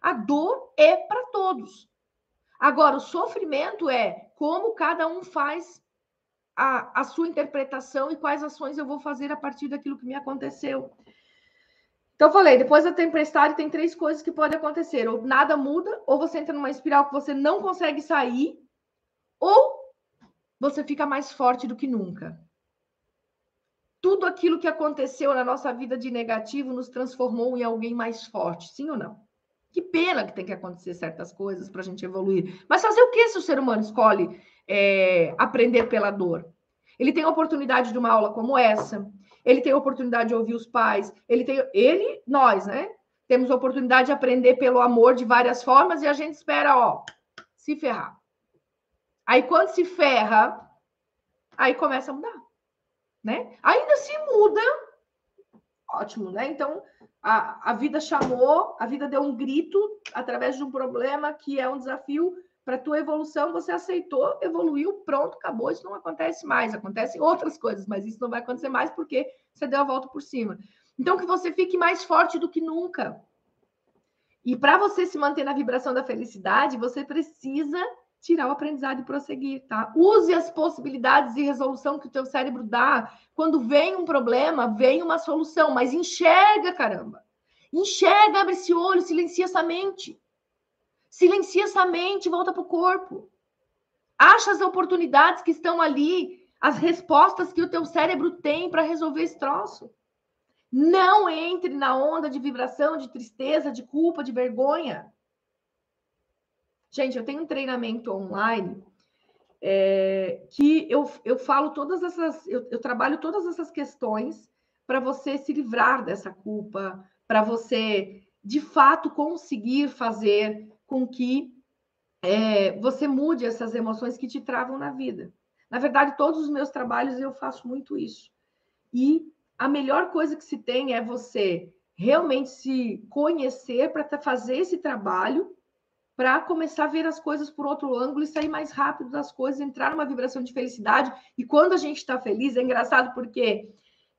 A dor é para todos. Agora, o sofrimento é como cada um faz a, a sua interpretação e quais ações eu vou fazer a partir daquilo que me aconteceu. Então, falei, depois da tempestade tem três coisas que podem acontecer. Ou nada muda, ou você entra numa espiral que você não consegue sair, ou você fica mais forte do que nunca. Tudo aquilo que aconteceu na nossa vida de negativo nos transformou em alguém mais forte, sim ou não? Que pena que tem que acontecer certas coisas para a gente evoluir. Mas fazer o que se o ser humano escolhe é, aprender pela dor? Ele tem a oportunidade de uma aula como essa, ele tem a oportunidade de ouvir os pais, ele tem. Ele, nós, né? Temos a oportunidade de aprender pelo amor de várias formas e a gente espera, ó, se ferrar. Aí quando se ferra, aí começa a mudar, né? Ainda se muda, ótimo, né? Então, a, a vida chamou, a vida deu um grito através de um problema que é um desafio para a tua evolução, você aceitou, evoluiu, pronto, acabou, isso não acontece mais, acontecem outras coisas, mas isso não vai acontecer mais porque você deu a volta por cima. Então, que você fique mais forte do que nunca. E para você se manter na vibração da felicidade, você precisa tirar o aprendizado e prosseguir, tá? Use as possibilidades de resolução que o teu cérebro dá. Quando vem um problema, vem uma solução, mas enxerga, caramba. Enxerga, abre esse olho, silencia essa mente. Silencia essa mente, volta para o corpo. Acha as oportunidades que estão ali, as respostas que o teu cérebro tem para resolver esse troço. Não entre na onda de vibração, de tristeza, de culpa, de vergonha. Gente, eu tenho um treinamento online é, que eu, eu falo todas essas, eu, eu trabalho todas essas questões para você se livrar dessa culpa, para você de fato conseguir fazer com que é, você mude essas emoções que te travam na vida. Na verdade, todos os meus trabalhos eu faço muito isso. E a melhor coisa que se tem é você realmente se conhecer para fazer esse trabalho para começar a ver as coisas por outro ângulo e sair mais rápido das coisas, entrar numa vibração de felicidade. E quando a gente está feliz, é engraçado porque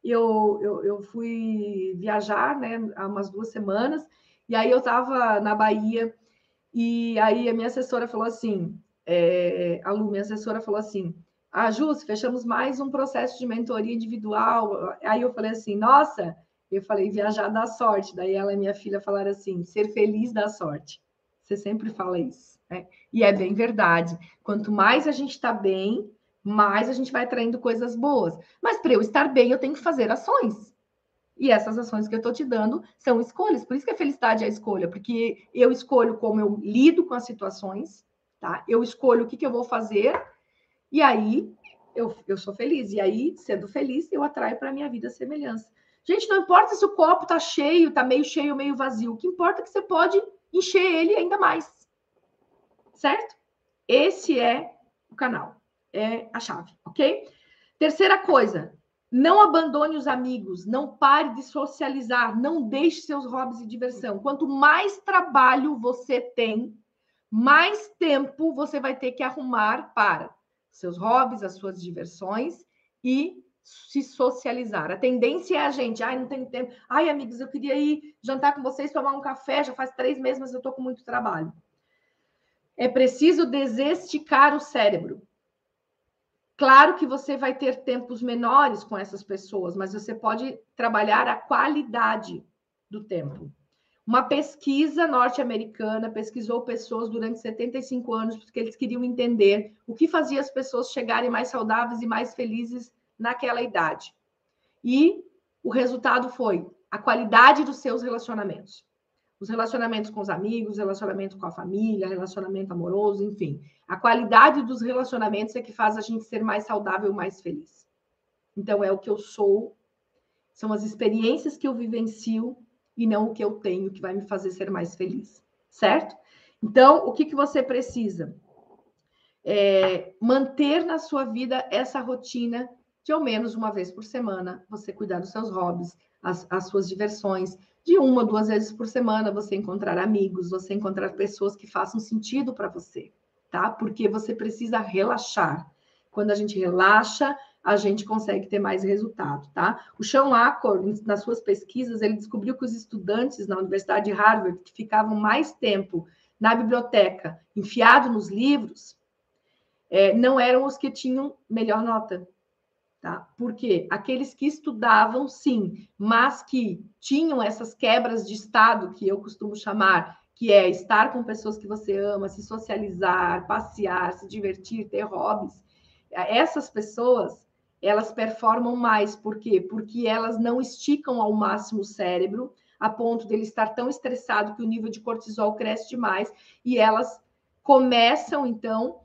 eu, eu, eu, fui viajar né, há umas duas semanas, e aí eu estava na Bahia, e aí a minha assessora falou assim: é, a Lu, minha assessora falou assim. Ah, Ju, fechamos mais um processo de mentoria individual. Aí eu falei assim, nossa, eu falei, viajar dá sorte. Daí ela e minha filha falaram assim, ser feliz dá sorte. Você sempre fala isso. Né? E é bem verdade. Quanto mais a gente está bem, mais a gente vai atraindo coisas boas. Mas para eu estar bem, eu tenho que fazer ações. E essas ações que eu estou te dando são escolhas. Por isso que a felicidade é a escolha, porque eu escolho como eu lido com as situações, tá? Eu escolho o que, que eu vou fazer, e aí eu, eu sou feliz. E aí, sendo feliz, eu atraio para a minha vida a semelhança. Gente, não importa se o copo está cheio, está meio cheio, meio vazio. O que importa é que você pode encher ele ainda mais. Certo? Esse é o canal, é a chave, ok? Terceira coisa, não abandone os amigos, não pare de socializar, não deixe seus hobbies e diversão. Quanto mais trabalho você tem, mais tempo você vai ter que arrumar para seus hobbies, as suas diversões e se socializar. A tendência é a gente, ai, não tenho tempo. Ai, amigos, eu queria ir jantar com vocês, tomar um café, já faz três meses, mas eu estou com muito trabalho. É preciso desesticar o cérebro. Claro que você vai ter tempos menores com essas pessoas, mas você pode trabalhar a qualidade do tempo. Uma pesquisa norte-americana pesquisou pessoas durante 75 anos porque eles queriam entender o que fazia as pessoas chegarem mais saudáveis e mais felizes naquela idade. E o resultado foi a qualidade dos seus relacionamentos. Os relacionamentos com os amigos, relacionamento com a família, relacionamento amoroso, enfim. A qualidade dos relacionamentos é que faz a gente ser mais saudável, mais feliz. Então, é o que eu sou, são as experiências que eu vivencio e não o que eu tenho que vai me fazer ser mais feliz, certo? Então, o que, que você precisa? É, manter na sua vida essa rotina de ao menos uma vez por semana você cuidar dos seus hobbies, as, as suas diversões. De uma, duas vezes por semana você encontrar amigos, você encontrar pessoas que façam sentido para você, tá? Porque você precisa relaxar. Quando a gente relaxa, a gente consegue ter mais resultado, tá? O Sean Acor, nas suas pesquisas, ele descobriu que os estudantes na Universidade de Harvard que ficavam mais tempo na biblioteca, enfiado nos livros, é, não eram os que tinham melhor nota. Tá? Porque aqueles que estudavam, sim, mas que tinham essas quebras de estado, que eu costumo chamar, que é estar com pessoas que você ama, se socializar, passear, se divertir, ter hobbies, essas pessoas, elas performam mais. Por quê? Porque elas não esticam ao máximo o cérebro, a ponto dele estar tão estressado que o nível de cortisol cresce demais e elas começam, então,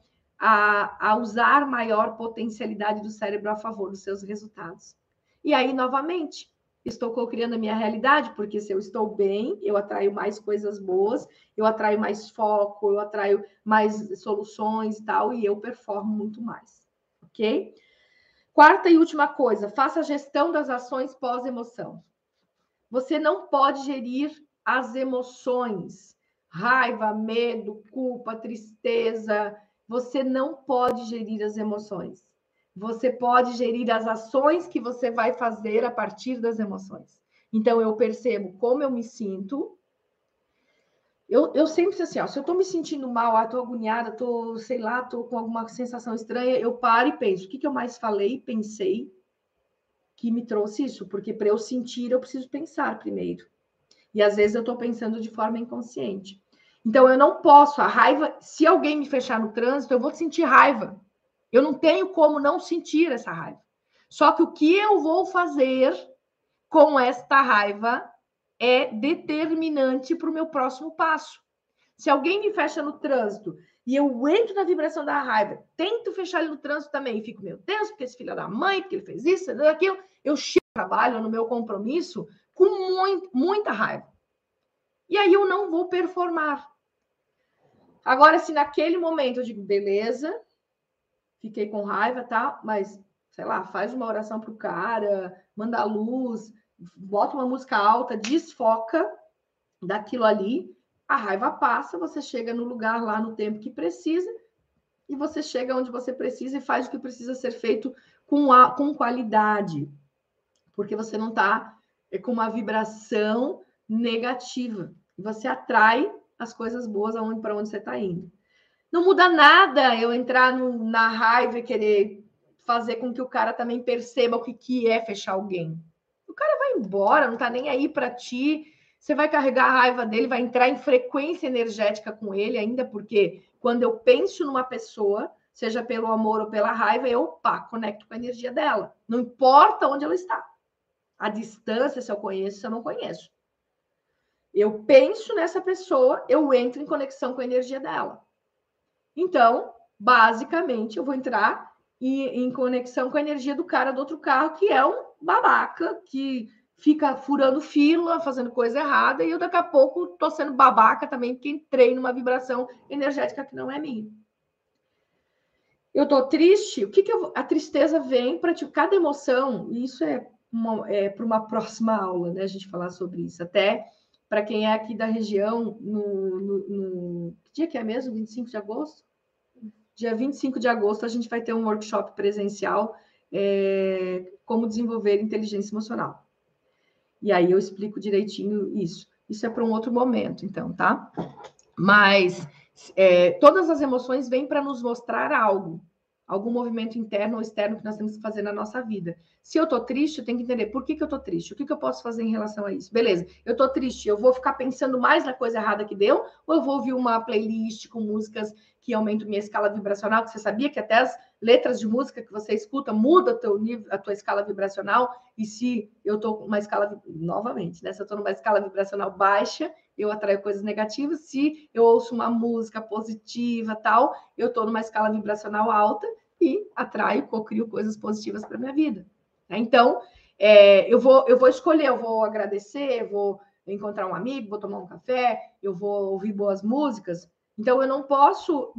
a, a usar maior potencialidade do cérebro a favor dos seus resultados. E aí, novamente, estou co-criando a minha realidade, porque se eu estou bem, eu atraio mais coisas boas, eu atraio mais foco, eu atraio mais soluções e tal, e eu performo muito mais. Ok? Quarta e última coisa, faça a gestão das ações pós-emoção. Você não pode gerir as emoções, raiva, medo, culpa, tristeza. Você não pode gerir as emoções. Você pode gerir as ações que você vai fazer a partir das emoções. Então, eu percebo como eu me sinto. Eu, eu sempre assim, ó, se eu estou me sentindo mal, estou ah, agoniada, estou, sei lá, estou com alguma sensação estranha, eu paro e penso, o que, que eu mais falei, pensei, que me trouxe isso? Porque para eu sentir, eu preciso pensar primeiro. E às vezes eu estou pensando de forma inconsciente. Então, eu não posso, a raiva, se alguém me fechar no trânsito, eu vou sentir raiva. Eu não tenho como não sentir essa raiva. Só que o que eu vou fazer com esta raiva é determinante para o meu próximo passo. Se alguém me fecha no trânsito e eu entro na vibração da raiva, tento fechar ele no trânsito também, e fico, meu Deus, porque esse filho da mãe, porque ele fez isso, aquilo, eu chego no trabalho, no meu compromisso, com muito, muita raiva. E aí eu não vou performar. Agora, se naquele momento eu digo, beleza, fiquei com raiva, tá? Mas, sei lá, faz uma oração pro cara, manda a luz, bota uma música alta, desfoca daquilo ali, a raiva passa, você chega no lugar lá no tempo que precisa e você chega onde você precisa e faz o que precisa ser feito com, a, com qualidade, porque você não está é, com uma vibração negativa. Você atrai as coisas boas aonde para onde você está indo. Não muda nada eu entrar no, na raiva e querer fazer com que o cara também perceba o que, que é fechar alguém. O cara vai embora, não tá nem aí para ti. Você vai carregar a raiva dele, vai entrar em frequência energética com ele, ainda porque quando eu penso numa pessoa, seja pelo amor ou pela raiva, eu pá, conecto com a energia dela. Não importa onde ela está. A distância, se eu conheço, se eu não conheço. Eu penso nessa pessoa, eu entro em conexão com a energia dela. Então, basicamente, eu vou entrar em, conexão com a energia do cara do outro carro, que é um babaca, que fica furando fila, fazendo coisa errada, e eu daqui a pouco tô sendo babaca também, porque entrei numa vibração energética que não é minha. Eu tô triste, o que que eu, a tristeza vem para tipo, cada emoção, e isso é, é para uma próxima aula, né, a gente falar sobre isso, até para quem é aqui da região, no, no, no, dia que é mesmo? 25 de agosto? Dia 25 de agosto, a gente vai ter um workshop presencial é, como desenvolver inteligência emocional. E aí eu explico direitinho isso. Isso é para um outro momento, então, tá? Mas é, todas as emoções vêm para nos mostrar algo algum movimento interno ou externo que nós temos que fazer na nossa vida. Se eu tô triste, eu tenho que entender por que, que eu tô triste, o que, que eu posso fazer em relação a isso. Beleza, eu tô triste, eu vou ficar pensando mais na coisa errada que deu, ou eu vou ouvir uma playlist com músicas que aumentam minha escala vibracional, você sabia que até as letras de música que você escuta muda teu nível, a tua escala vibracional, e se eu tô com uma escala, novamente, né? Se eu tô numa escala vibracional baixa, eu atraio coisas negativas. Se eu ouço uma música positiva, tal, eu estou numa escala vibracional alta e atraio, cocrio coisas positivas para minha vida. Né? Então, é, eu, vou, eu vou escolher, eu vou agradecer, eu vou encontrar um amigo, vou tomar um café, eu vou ouvir boas músicas. Então, eu não posso,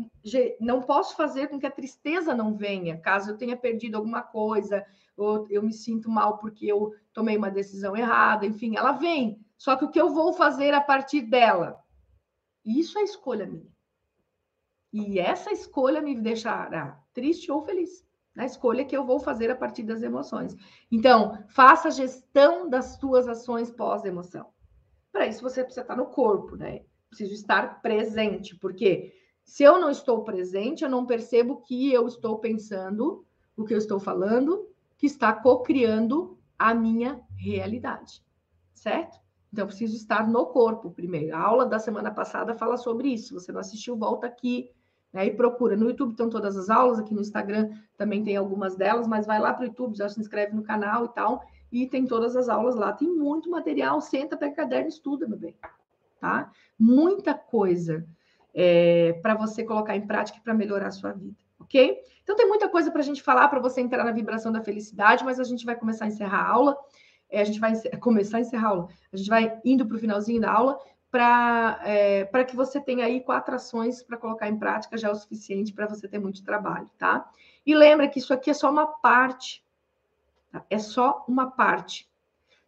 não posso fazer com que a tristeza não venha, caso eu tenha perdido alguma coisa, ou eu me sinto mal porque eu tomei uma decisão errada, enfim, ela vem. Só que o que eu vou fazer a partir dela? Isso é escolha minha. E essa escolha me deixará triste ou feliz. A escolha que eu vou fazer a partir das emoções. Então, faça a gestão das suas ações pós-emoção. Para isso, você precisa estar no corpo, né? Preciso estar presente, porque se eu não estou presente, eu não percebo que eu estou pensando, o que eu estou falando, que está co-criando a minha realidade, certo? Então, preciso estar no corpo primeiro. A aula da semana passada fala sobre isso. Se você não assistiu, volta aqui né, e procura. No YouTube estão todas as aulas, aqui no Instagram também tem algumas delas, mas vai lá para o YouTube, já se inscreve no canal e tal, e tem todas as aulas lá. Tem muito material, senta, pega caderno, estuda, meu bem. Tá? Muita coisa é, para você colocar em prática para melhorar a sua vida, ok? Então tem muita coisa para a gente falar para você entrar na vibração da felicidade, mas a gente vai começar a encerrar a aula. É, a gente vai começar a encerrar a aula. A gente vai indo para o finalzinho da aula para é, que você tenha aí quatro ações para colocar em prática já é o suficiente para você ter muito trabalho, tá? E lembra que isso aqui é só uma parte, tá? é só uma parte.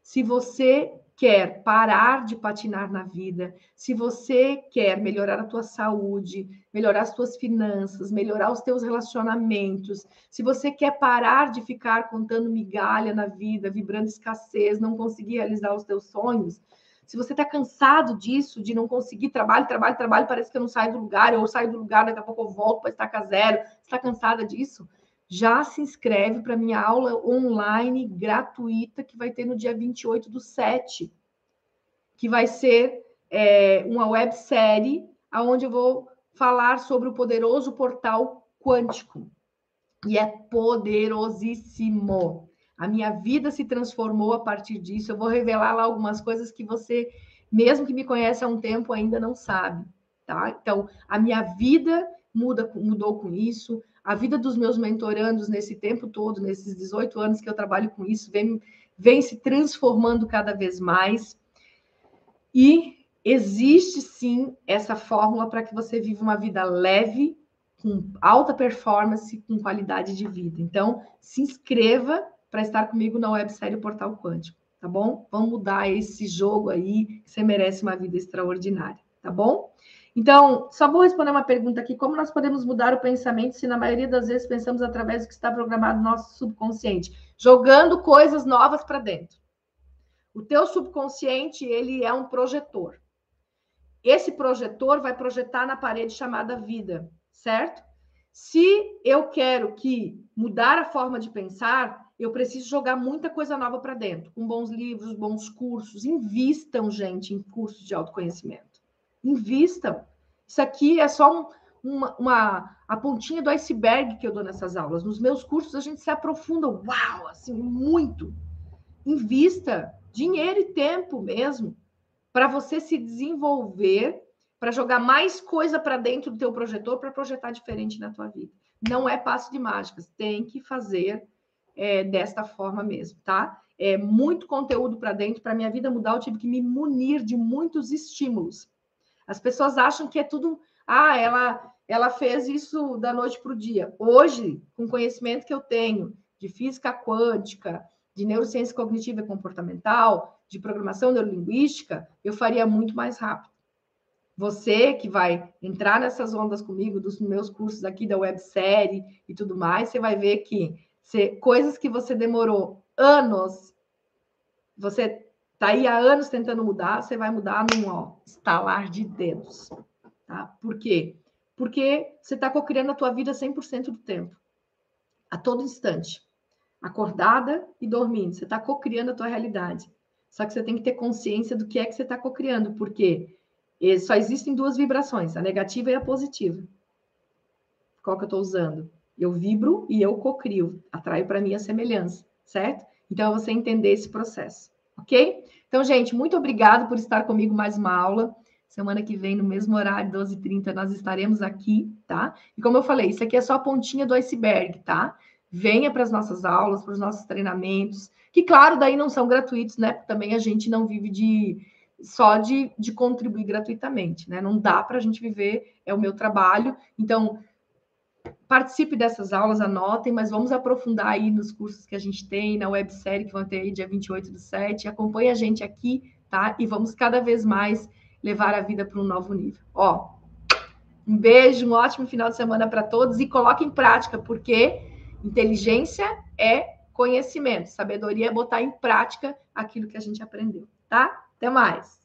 Se você quer parar de patinar na vida, se você quer melhorar a tua saúde, melhorar as tuas finanças, melhorar os teus relacionamentos, se você quer parar de ficar contando migalha na vida, vibrando escassez, não conseguir realizar os teus sonhos, se você está cansado disso, de não conseguir trabalho, trabalho, trabalho, parece que eu não saio do lugar, ou saio do lugar, daqui a pouco eu volto para estacar zero, está cansada disso? Já se inscreve para minha aula online gratuita que vai ter no dia 28 do 7, que vai ser é, uma websérie onde eu vou falar sobre o poderoso portal quântico. E é poderosíssimo. A minha vida se transformou a partir disso. Eu vou revelar lá algumas coisas que você, mesmo que me conhece há um tempo, ainda não sabe. Tá? Então, a minha vida muda, mudou com isso. A vida dos meus mentorandos nesse tempo todo, nesses 18 anos que eu trabalho com isso, vem, vem se transformando cada vez mais. E existe sim essa fórmula para que você viva uma vida leve, com alta performance, com qualidade de vida. Então, se inscreva para estar comigo na websérie Portal Quântico, tá bom? Vamos mudar esse jogo aí, você merece uma vida extraordinária, tá bom? Então, só vou responder uma pergunta aqui: como nós podemos mudar o pensamento se na maioria das vezes pensamos através do que está programado no nosso subconsciente? Jogando coisas novas para dentro. O teu subconsciente, ele é um projetor. Esse projetor vai projetar na parede chamada vida, certo? Se eu quero que mudar a forma de pensar, eu preciso jogar muita coisa nova para dentro, com bons livros, bons cursos. Invistam, gente, em cursos de autoconhecimento. Invistam. Isso aqui é só um, uma, uma, a pontinha do iceberg que eu dou nessas aulas. Nos meus cursos a gente se aprofunda, uau, assim, muito. Invista dinheiro e tempo mesmo para você se desenvolver, para jogar mais coisa para dentro do teu projetor, para projetar diferente na tua vida. Não é passo de mágicas, tem que fazer é, desta forma mesmo, tá? É muito conteúdo para dentro. Para minha vida mudar, eu tive que me munir de muitos estímulos as pessoas acham que é tudo. Ah, ela, ela fez isso da noite para o dia. Hoje, com o conhecimento que eu tenho de física quântica, de neurociência cognitiva e comportamental, de programação neurolinguística, eu faria muito mais rápido. Você que vai entrar nessas ondas comigo, dos meus cursos aqui da websérie e tudo mais, você vai ver que você, coisas que você demorou anos, você Está aí há anos tentando mudar, você vai mudar num ó, estalar de dedos. Tá? Por quê? Porque você está cocriando a tua vida 100% do tempo. A todo instante. Acordada e dormindo. Você está cocriando a tua realidade. Só que você tem que ter consciência do que é que você está cocriando. Porque só existem duas vibrações, a negativa e a positiva. Qual que eu estou usando? Eu vibro e eu cocrio. Atraio para mim a semelhança, certo? Então, é você entender esse processo ok? Então, gente, muito obrigado por estar comigo mais uma aula. Semana que vem, no mesmo horário, 12h30, nós estaremos aqui, tá? E como eu falei, isso aqui é só a pontinha do iceberg, tá? Venha para as nossas aulas, para os nossos treinamentos, que, claro, daí não são gratuitos, né? Também a gente não vive de só de, de contribuir gratuitamente, né? Não dá para a gente viver, é o meu trabalho. Então, participe dessas aulas, anotem, mas vamos aprofundar aí nos cursos que a gente tem, na websérie que vão ter aí dia 28 do 7. Acompanhe a gente aqui, tá? E vamos cada vez mais levar a vida para um novo nível. Ó, um beijo, um ótimo final de semana para todos e coloque em prática, porque inteligência é conhecimento, sabedoria é botar em prática aquilo que a gente aprendeu, tá? Até mais.